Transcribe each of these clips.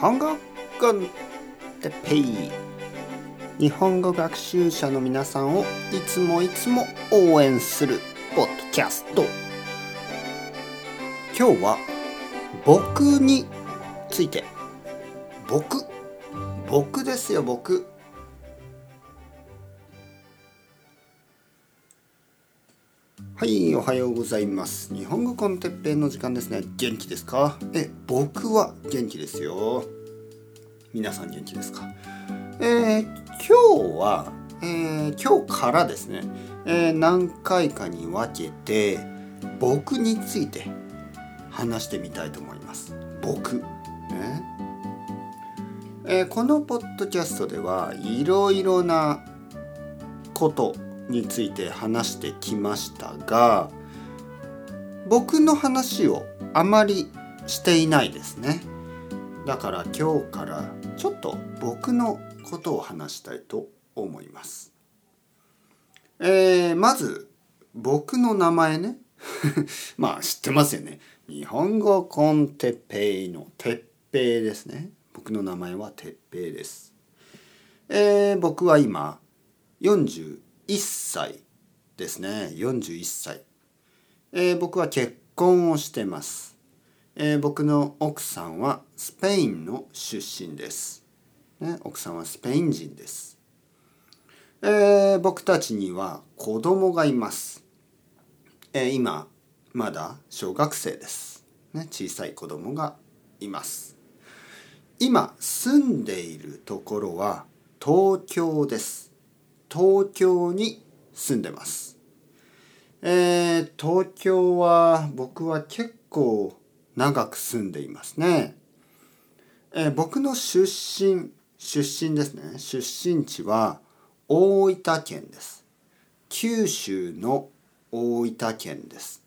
本語コンテペイ日本語学習者の皆さんをいつもいつも応援するポッドキャスト。今日は僕について。僕？僕ですよ僕。はい、おはようございます。日本語コンテッペイの時間ですね。元気ですか？え、僕は元気ですよ。皆さん元気ですか？えー、今日は、えー、今日からですね、えー何回かに分けて、僕について話してみたいと思います。僕。ねえーこのポッドキャストではいろいろなことについて話してきましたが僕の話をあまりしていないですね。だから今日からちょっと僕のことを話したいと思います。えーまず僕の名前ね。まあ知ってますよね。日本語コンテッペイのてっぺいですね。僕の名前はてっぺいです。えー僕は今41歳ですね。41歳、えー僕は結婚をしてます、えー僕の奥さんはスペインの出身です、ね、奥さんはスペイン人です、えー僕たちには子供がいます、えー今まだ小学生です、ね、小さい子供がいます。今住んでいるところは東京です。東京に住んでます。えー東京は僕は結構長く住んでいますね。えー僕の出身出身ですね出身地は大分県です。九州の大分県です。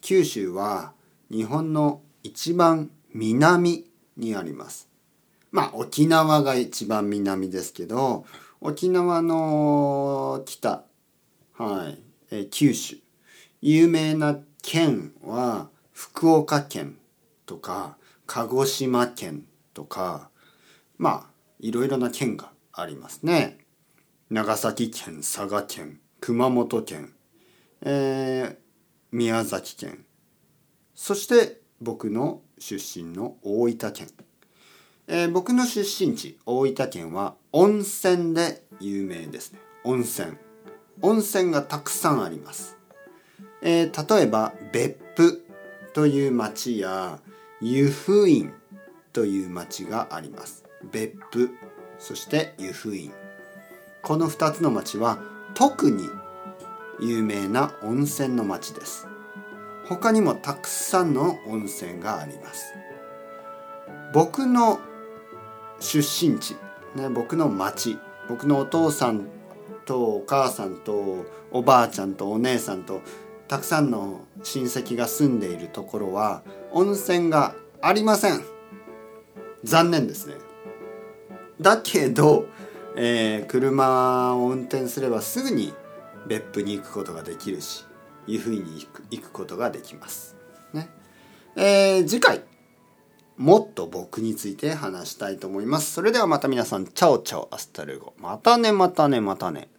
九州は日本の一番南にあります。まあ沖縄が一番南ですけど沖縄の北はい、え九州。有名な県は福岡県とか鹿児島県とかまあいろいろな県がありますね。長崎県佐賀県熊本県、えー宮崎県。そして僕の出身の大分県。えー僕の出身地大分県は温泉で有名ですね。温泉。温泉がたくさんあります、えー例えば別府という町や湯布院という町があります。別府そして湯布院。この2つの町は特に有名な温泉の町です。他にもたくさんの温泉があります。僕の出身地、ね、僕の町。僕のお父さんとお母さんとおばあちゃんとお姉さんとたくさんの親戚が住んでいるところは温泉がありません。残念ですね。だけど、えー車を運転すればすぐに別府に行くことができるし湯布院に行く行くことができます。ね。えー次回。もっと僕について話したいと思います。それではまた皆さん、 chao chao hasta luego。またねまたねまたね。